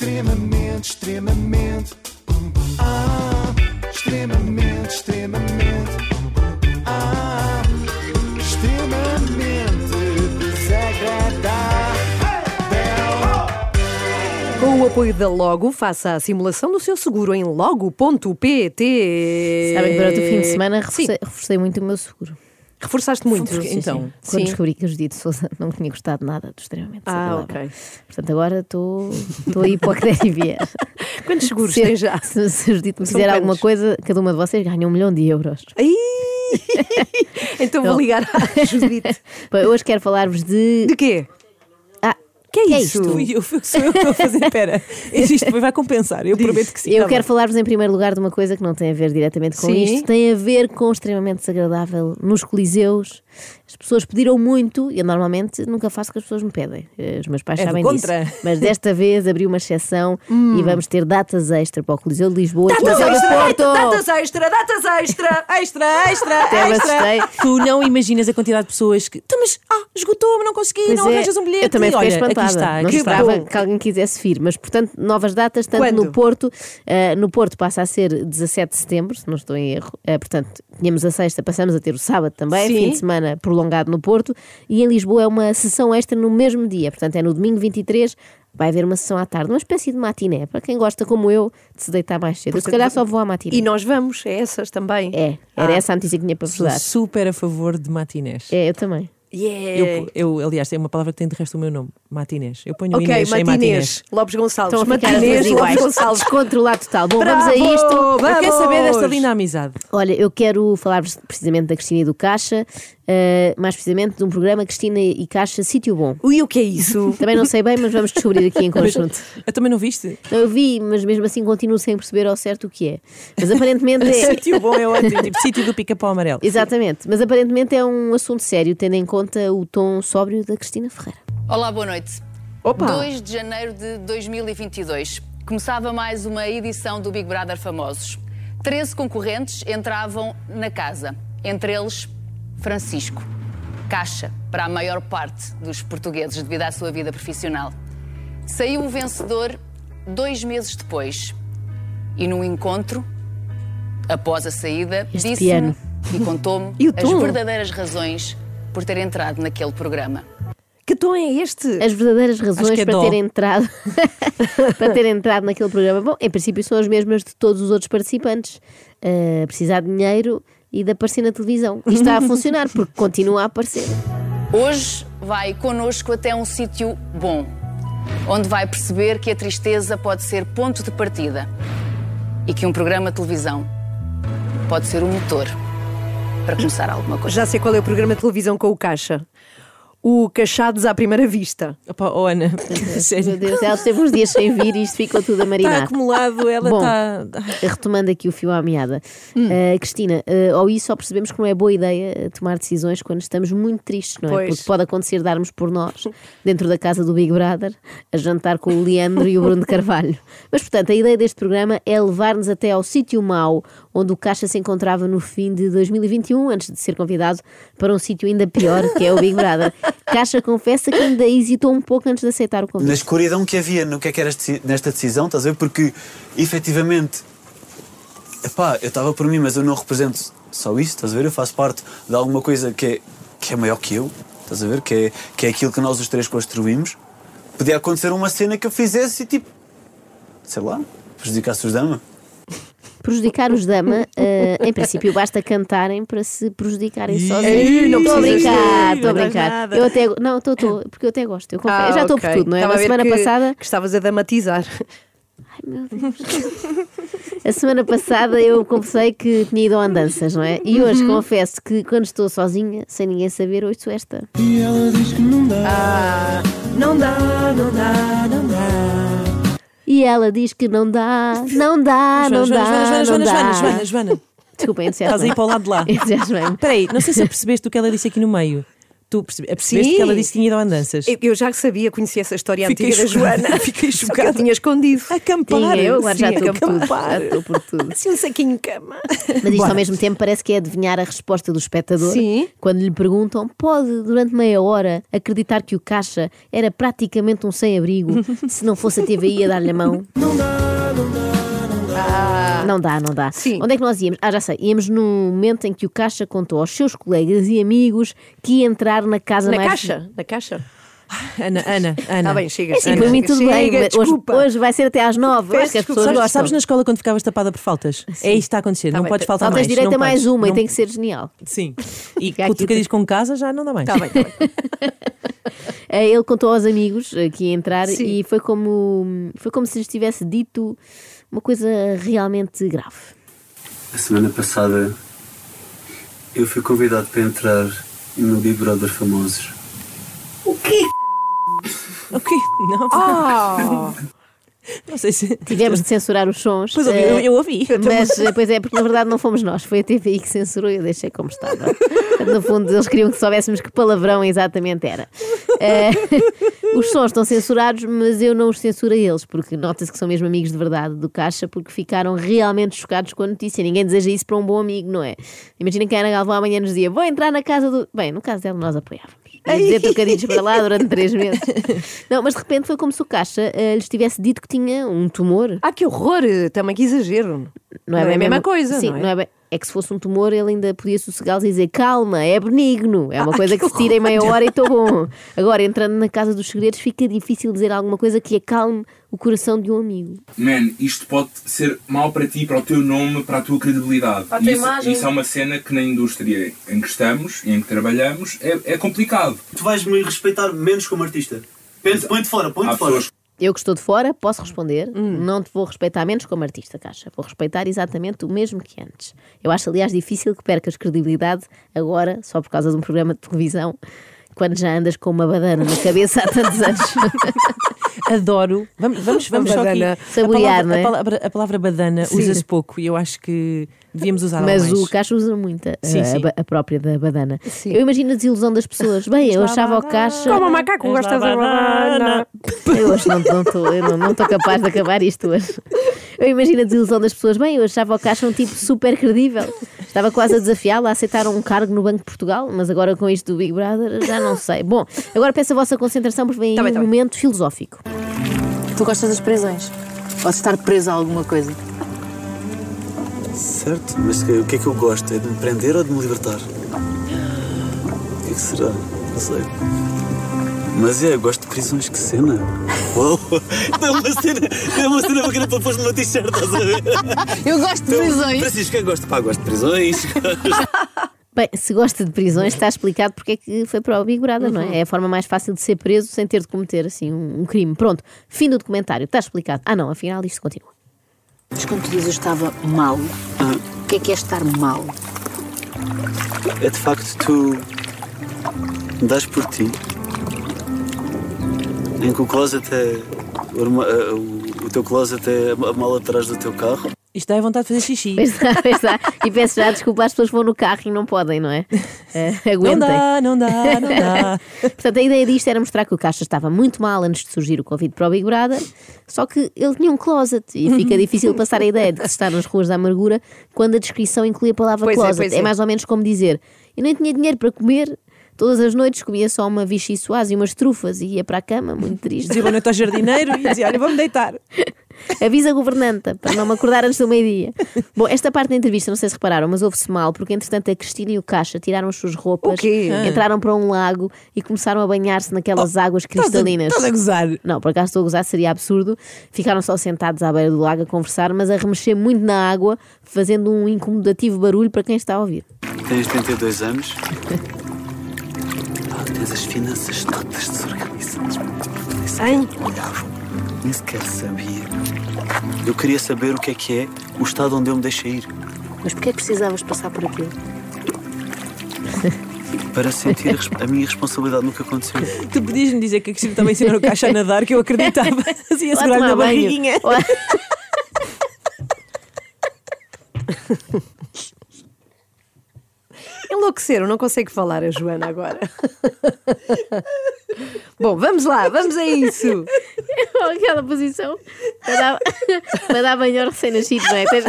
Extremamente, extremamente. Ah, extremamente, extremamente. Ah, extremamente desagradável. Com o apoio da Logo, faça a simulação do seu seguro em logo.pt. Sabem que durante o fim de semana reforcei, reforcei muito o meu seguro. Reforçaste muito. Porque- então, Quando Sim. descobri que a Judite Souza não tinha gostado nada do extremamente Ah, ok. Portanto, agora estou aí para o que der e vier. Quantos seguros Se- tem já? Se, se a Judite me São fizer quantos? alguma coisa, cada uma de vocês ganha um milhão de euros. Ai! então vou Não. ligar à Judite. Hoje quero falar-vos de. De quê? Que é que é isso? isto? Fui eu, sou eu que estou a fazer. Espera, isto vai compensar. Eu prometo que sim. Eu tá quero falar-vos em primeiro lugar de uma coisa que não tem a ver diretamente com Sim. isto, tem a ver com extremamente desagradável nos coliseus. As pessoas pediram muito e eu normalmente nunca faço o que as pessoas me pedem. Eh, Os meus pais É sabem disso. Mas desta vez abri uma exceção e vamos ter datas extra para o Coliseu de Lisboa e Datas do extra, Porto. datas extra, datas extra. Extra, extra, Até extra. Tu não imaginas a quantidade de pessoas que. "Então, mas ah, esgotou-me, não consegui, Pois não é, arranjas um bilhete. Eu também fiquei Olha, espantada. Está, não esperava que alguém quisesse vir, mas portanto, novas datas, tanto Quando? no Porto, eh, no Porto passa a ser 17 de setembro, se não estou em erro. Eh, portanto, tínhamos a sexta, passamos a ter o sábado também, Sim. fim de semana prolongado no Porto, e em Lisboa é uma sessão extra no mesmo dia, portanto, é no domingo 23. Vai haver uma sessão à tarde, uma espécie de matiné, para quem gosta, como eu, de se deitar mais cedo. Eu, se calhar só vou à matiné. E nós vamos, é essas também. É, era Ah. essa a notícia que tinha para vos Sou dar. super a favor de matinés. É, eu também. Yeah. Eu, eu, aliás, é uma palavra que tem de resto o meu nome, matinés. Eu ponho Ok, Inês em matinés. matinês. Lopes Gonçalves. Duas Matinês, iguais. Lopes Gonçalves. Descontrolado total. Bom, Bravo! vamos a isto. Eu quero saber desta Vamos! linda amizade. Olha, eu quero falar-vos precisamente da Cristina e do Caixa, eh, mais precisamente de um programa Cristina e Caixa Sítio Bom. Ui, o que é isso? Também não sei bem, mas vamos descobrir aqui em conjunto. Eu também não viste? Eu vi, mas mesmo assim continuo sem perceber ao certo o que é. Mas aparentemente é. Sítio bom é ótimo, tipo sítio do pica-pau amarelo. Exatamente, mas aparentemente é um assunto sério, tendo em conta o tom sóbrio da Cristina Ferreira. Olá, boa noite. Opa! 2 de janeiro de 2022. Começava mais uma edição do Big Brother Famosos. 13 concorrentes entravam na casa, entre eles Francisco. Caixa para a maior parte dos portugueses devido à sua vida profissional. Saiu o vencedor dois meses depois. E num encontro, após a saída, disse-me e contou-me as verdadeiras razões por ter entrado naquele programa. Que tom é este? As verdadeiras razões é para dó. ter entrado para ter entrado naquele programa. Bom, em princípio são as mesmas de todos os outros participantes. Uh, precisar de dinheiro e de aparecer na televisão. E está a funcionar, porque continua a aparecer. Hoje vai connosco até um sítio bom, onde vai perceber que a tristeza pode ser ponto de partida e que um programa de televisão pode ser um motor para começar alguma coisa. Já sei qual é o programa de televisão com o Caixa. O Cachados à Primeira Vista. Opa, oh Ana, Meu sério. Deus, ela esteve uns dias sem vir e isto ficou tudo a Está marinar. acumulado, ela Bom. está. Retomando aqui o fio à meada, Uh, Cristina, uh, ao isso só percebemos que não é boa ideia uh, tomar decisões quando estamos muito tristes, não é? Pois. Porque pode acontecer darmos por nós, dentro da casa do Big Brother, a jantar com o Leandro e o Bruno de Carvalho. Mas, portanto, a ideia deste programa é levar-nos até ao sítio mau, onde o Caixa se encontrava no fim de 2021, antes de ser convidado para um sítio ainda pior, que é o Big Brother. Caixa confessa que ainda hesitou um pouco antes de aceitar o na convite. escuridão que havia no que é que era nesta decisão, estás a ver? Porque efetivamente, epá, eu estava por mim, mas eu não represento só isso, estás a ver? Eu faço parte de alguma coisa que é, que é maior que eu, estás a ver? Que é, que é aquilo que nós os três construímos. Podia acontecer uma cena que eu fizesse e tipo, sei lá, prejudicasse os dama. Prejudicar os dama, eh, em princípio, basta cantarem para se prejudicarem sozinhos. não Estou a brincar, estou a brincar. Eu até, não, estou, estou, porque eu até gosto. Eu, confesso. eu já estou ok. por tudo, não é? Estava Na semana que, passada, Que estavas a dramatizar. a semana passada eu confessei que tinha ido a andanças, não é? E Uhum. hoje confesso que quando estou sozinha, sem ninguém saber, ouço esta. E ela diz que não dá. Ah, não dá, não dá, não dá. E ela diz que não dá, não dá, não Joana, dá, Joana, Joana, não Joana, dá. Joana, Joana, Joana. Desculpem, Estás aí para o lado de lá. Espera aí, não sei se percebeste o que ela disse aqui no meio. Tu percebe- percebeste Sim. que ela disse que tinha ido a andanças. Eu, eu já sabia, conhecia essa história Fiquei antiga da chocada, Joana. fiquei Só que chocada. Eu tinha escondido. Acampar. Tinha eu, agora já estou por tudo. acampar. Já estou por tudo. Assim um saquinho de cama. Mas isto ao mesmo tempo parece que é adivinhar a resposta do espectador Sim. quando lhe perguntam: pode, durante meia hora, acreditar que o caixa era praticamente um sem-abrigo se não fosse a TVI a dar-lhe a mão? Não dá, não dá. Não dá, não dá. Sim. Onde é que nós íamos? Ah, já sei. Íamos no momento em que o caixa contou aos seus colegas e amigos que ia entrar na casa Na mais. caixa, na caixa. Ana, Ana, Ana. Está bem, chega. É sim, Ana, para mim chega, tudo bem. chega, mas hoje, desculpa. hoje vai ser até às nove. Peço Acho que as desculpa. pessoas Sabes, gostam. sabes na escola quando ficavas tapada por faltas? É isto que está a acontecer. não bem, podes tá- faltar mais. tens direito não a mais uma e Não- tem que ser genial. Sim. E com o aqui trocadilho com casa já não dá mais. Está bem, está bem. Eh, Ele contou aos amigos eh, que ia entrar Sim. e foi como, foi como se lhes tivesse dito uma coisa realmente grave. A semana passada eu fui convidado para entrar no Big Brother Famosos. O quê? Não. Oh, Não sei se. Tivemos de censurar os sons. Pois ouvi, eh, eu, eu ouvi. Mas, eh, pois é, porque na verdade não fomos nós, foi a TVI que censurou e eu deixei como estava. No fundo, eles queriam que soubéssemos que palavrão exatamente era. Eh, os sons estão censurados, mas eu não os censuro a eles, porque nota-se que são mesmo amigos de verdade do Caixa, porque ficaram realmente chocados com a notícia. Ninguém deseja isso para um bom amigo, não é? Imaginem que a Ana Galvão amanhã nos dizia: Vou entrar na casa do. Bem, no caso dela, nós apoiávamos. Ia dizer trocadilhos para lá durante três meses. Não, mas de repente foi como se o Caixa eh, lhes tivesse dito que tinha um tumor. ah, que horror! Também que exagero. Não é, bem a mesma coisa, Sim, não é? bem. É que se fosse um tumor, ele ainda podia sossegá-los e dizer calma, é benigno. É uma coisa que se tira em meia hora e estou bom. Agora, entrando na casa dos segredos, fica difícil dizer alguma coisa que acalme o coração de um amigo. Man, isto pode ser mau para ti, para o teu nome, para a tua credibilidade. Para a tua isso, imagem. isso é uma cena que na indústria em que estamos e em que trabalhamos é, é complicado. Tu vais-me respeitar menos como artista. Põe-te põe fora, põe-te fora. pessoas Eu que estou de fora, posso responder. Hum. Não te vou respeitar menos como artista, Caixa. Vou respeitar exatamente o mesmo que antes. Eu acho, aliás, difícil que percas credibilidade agora, só por causa de um programa de televisão, quando já andas com uma badana na cabeça há tantos anos. Adoro. Vamos, vamos, vamos só aqui. Saborear, a, palavra, não é? a, palavra, a palavra badana usa-se pouco e eu acho que devíamos usar Mas mais. o Caixa usa muito a, Sim, a- sim. a própria da badana. Sim. Eu imagino a desilusão das pessoas. Bem, eu achava o Caixa. Como o macaco És gosta lá da banana. Eu hoje não estou capaz de acabar isto hoje. Eu imagino a desilusão das pessoas. Bem, eu achava o Caixa um tipo super credível. Estava quase a desafiá-lo a aceitar um cargo no Banco de Portugal, mas agora com isto do Big Brother já não sei. Bom, agora peço a vossa concentração porque vem Tá aí bem, um tá bem. momento filosófico. Tu gostas das prisões? Ou de estar preso a alguma coisa? Certo, mas o que é que eu gosto? É de me prender ou de me libertar? O que é que será? Não sei. Mas é, eu gosto prisões, que cena! Uau! É uma cena, é uma cena bacana para pôr numa t-shirt, estás a ver? Eu gosto de prisões! Francisco, eu gosto, pá, gosto de prisões. Bem, se gosta de prisões, está explicado porque é que foi para o Big Brother, não é? É a forma mais fácil de ser preso sem ter de cometer assim um, um crime. Pronto, fim do documentário, está explicado. Ah, não, afinal isto continua. Mas quando tu dizes eu estava mal, o que é que é estar mal? É de facto tu das por ti. Em que o closet é. O, eh, o- teu closet é a mala atrás do teu carro. Isto dá vontade de fazer xixi. Pois está, pois está. E peço já desculpa às pessoas que vão no carro e não podem, não é? Eh, Não aguentem. dá, não dá, não dá. Portanto, a ideia disto era mostrar que o Caixa estava muito mal antes de surgir o convite para o Big Brother, só que ele tinha um closet e fica difícil passar a ideia de que se está nas ruas da amargura quando a descrição inclui a palavra Pois é, closet. pois é. mais ou menos como dizer: eu nem tinha dinheiro para comer. Todas as noites comia só uma vichy e umas trufas e ia para a cama, muito triste. Dizia boa noite ao jardineiro e dizia: Olha, vamos deitar. Avisa a governanta para não me acordar antes do meio-dia. Bom, esta parte da entrevista, não sei se repararam, mas houve-se mal, porque entretanto a Cristina e o Caixa tiraram as suas roupas, O quê? entraram para um lago e começaram a banhar-se naquelas águas Estás a- cristalinas. Estás a gozar. Não, por acaso estou a gozar, seria absurdo. Ficaram só sentados à beira do lago a conversar, mas a remexer muito na água, fazendo um incomodativo barulho para quem está a ouvir. Tens 32 anos. Tens as finanças todas desorganizadas. Nem sequer olhava. Nem sequer sabia. Eu queria saber o que é que é o estado onde eu me deixei ir. Mas porquê é que precisavas passar por aquilo? Para sentir a minha responsabilidade no que aconteceu. Tu podias-me dizer que a Cristina também ensinou o caixa a nadar, que eu acreditava. Assim, a tomar na banho. barriguinha. É enlouqueceram, não consegue falar a Joana agora. Bom, vamos lá, vamos a isso. Aquela posição para dar, para dar banho ao recém-nascido, não é? Tens-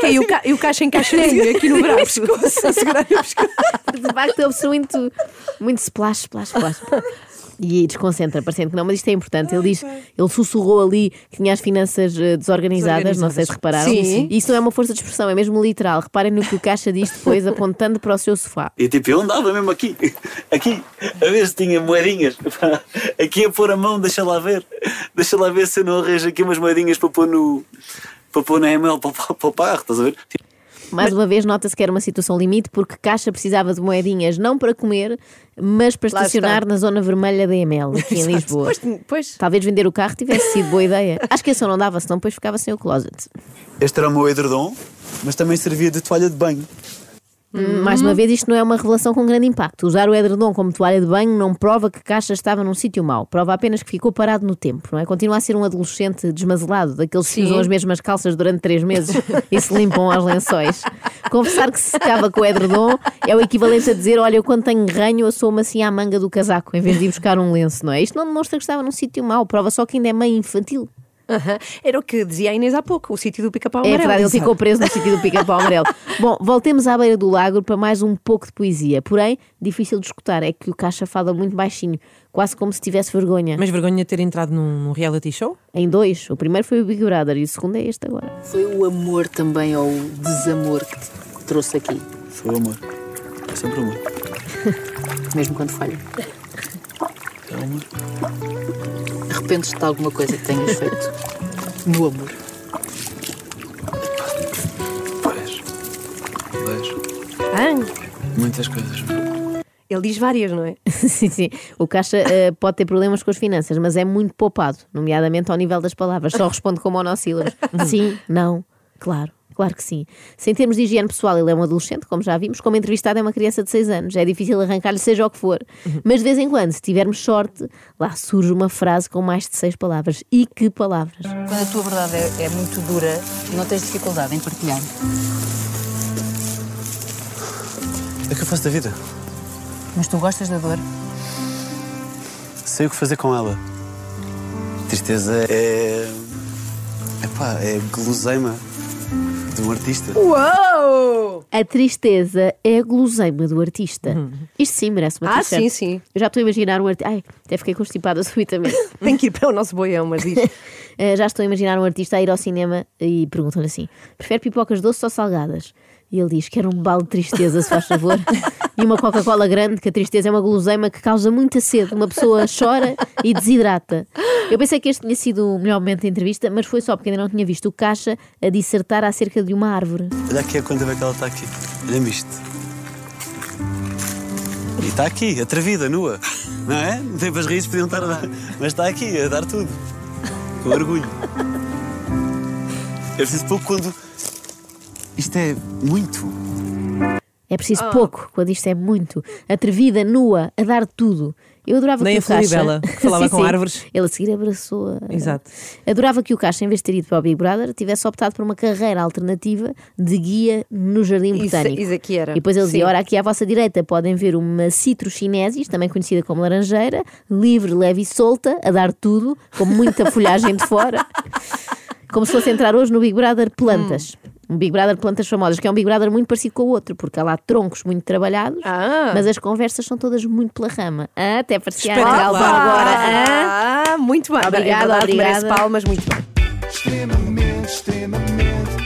Que é, e, o ca... e o caixa encaixadinho aqui no braço. De facto, houve muito, muito splash, splash, splash. E desconcentra, parecendo que não, mas isto é importante. Ele diz, ele sussurrou ali que tinha as finanças eh, desorganizadas, não sei se repararam. Sim. E isso não é uma força de expressão, é mesmo literal. Reparem no que o Caixa diz depois, apontando para o seu sofá. E tipo, eu andava mesmo aqui, aqui, a ver se tinha moedinhas. Aqui a pôr a mão, deixa lá ver. Deixa lá ver se eu não arranjo aqui umas moedinhas para pôr no. para pôr na ML para, para, para o carro, estás a ver? Tipo, Mais uma vez, nota-se que era uma situação limite, porque Caixa precisava de moedinhas não para comer, mas para Lá estacionar está. na zona vermelha da EML, aqui em Lisboa. Pois, pois. Talvez vender o carro tivesse sido boa ideia. Acho que esse não dava, senão depois ficava sem o closet. Este era o meu edredom, mas também servia de toalha de banho. Hum, Mais uma vez, isto não é uma revelação com grande impacto. Usar o edredom como toalha de banho não prova que Caixa estava num sítio mau. Prova apenas que ficou parado no tempo, não é? Continua a ser um adolescente desmazelado, daqueles que Sim. usam as mesmas calças durante três meses e se limpam aos lençóis. Confessar que se secava com o edredom é o equivalente a dizer: Olha, eu quando tenho ranho, assomo assim à manga do casaco, em vez de ir buscar um lenço, não é? Isto não demonstra que estava num sítio mau, prova só que ainda é meio infantil. Aham. Era o que dizia a Inês há pouco, o sítio do pica-pau É amarelo. verdade, ele ficou preso no sítio do pica-pau amarelo. Bom, voltemos à beira do lago para mais um pouco de poesia. Porém, difícil de escutar, é que o Caixa fala muito baixinho, quase como se tivesse vergonha. Mas vergonha de ter entrado num, num reality show? Em dois, o primeiro foi o Big Brother e o segundo é este agora. Foi o amor também ou o desamor que te trouxe aqui, Foi o amor. É sempre o amor. mesmo quando falha. Amor. Arrependes-te de alguma coisa que tenhas feito no amor? Pois. Pois. Ah, Muitas coisas. ele diz várias, não é? sim, sim. O Caixa eh, pode ter problemas com as finanças, mas é muito poupado, nomeadamente ao nível das palavras. Só responde com monossílabos. sim, não, claro. Claro que sim. Se em termos de higiene pessoal ele é um adolescente, como já vimos, como entrevistado é uma criança de 6 anos. É difícil arrancar-lhe seja o que for. Mas de vez em quando, se tivermos sorte, lá surge uma frase com mais de seis palavras. E que palavras? Quando a tua verdade é, é muito dura, não tens dificuldade em partilhar. É o que eu faço da vida. Mas tu gostas da dor? Sei o que fazer com ela. Tristeza é. Epá, é guloseima de um artista. Uou! A tristeza é a guloseima do artista. Isto sim merece uma Ah, t-shirt. sim, sim. Eu já estou a imaginar um artista. Ai, até fiquei constipada subitamente. Tem que ir para o nosso boião, mas diz. Eh, já estou a imaginar um artista a ir ao cinema e perguntam-lhe assim: prefere pipocas doces ou salgadas? E ele diz: quer um balde de tristeza, se faz favor. e uma Coca-Cola grande, que a tristeza é uma guloseima que causa muita sede. Uma pessoa chora e desidrata. Eu pensei que este tinha sido o melhor momento da entrevista, mas foi só porque ainda não tinha visto o Caixa a dissertar acerca de uma árvore. Olha aqui a quanta vez que ela está aqui. Olha-me isto. E está aqui, atrevida, nua. Não é? Não tem para as raízes podiam estar a dar. Mas está aqui, a dar tudo. Com orgulho. Eu preciso pouco quando. Isto é muito. É preciso pouco, quando isto é muito. Atrevida, nua, a dar tudo. Eu adorava Nem que a o Caixa... Floribela, que falava com árvores. Ele a seguir abraçou-a. Exato. Adorava que o Caixa, em vez de ter ido para o Big Brother, tivesse optado por uma carreira alternativa de guia no Jardim Isso- Botânico. isso aqui era. E depois ele dizia: Sim. Ora, aqui à vossa direita podem ver uma citrus também conhecida como laranjeira, livre, leve e solta, a dar tudo, com muita folhagem de fora. Como se fosse entrar hoje no Big Brother Plantas. Hum. Um Big Brother Plantas Famosas, que é um Big Brother muito parecido com o outro, porque há lá troncos muito trabalhados, Ah. mas as conversas são todas muito pela rama. Ah, até parecia a. Galvão agora. Ah. Ah, muito bem. Obrigada, é verdade, merece obrigada. palmas, muito bem. extremamente, extremamente,